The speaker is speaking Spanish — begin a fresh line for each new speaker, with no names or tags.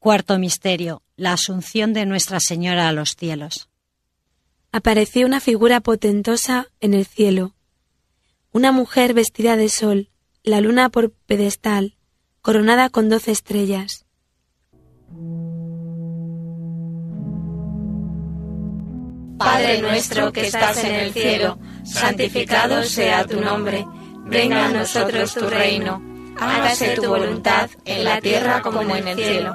Cuarto misterio, la asunción de Nuestra Señora a los cielos.
Apareció una figura potentosa en el cielo, una mujer vestida de sol, la luna por pedestal, coronada con doce estrellas.
Padre nuestro que estás en el cielo, santificado sea tu nombre, venga a nosotros tu reino, hágase tu voluntad en la tierra como en el cielo.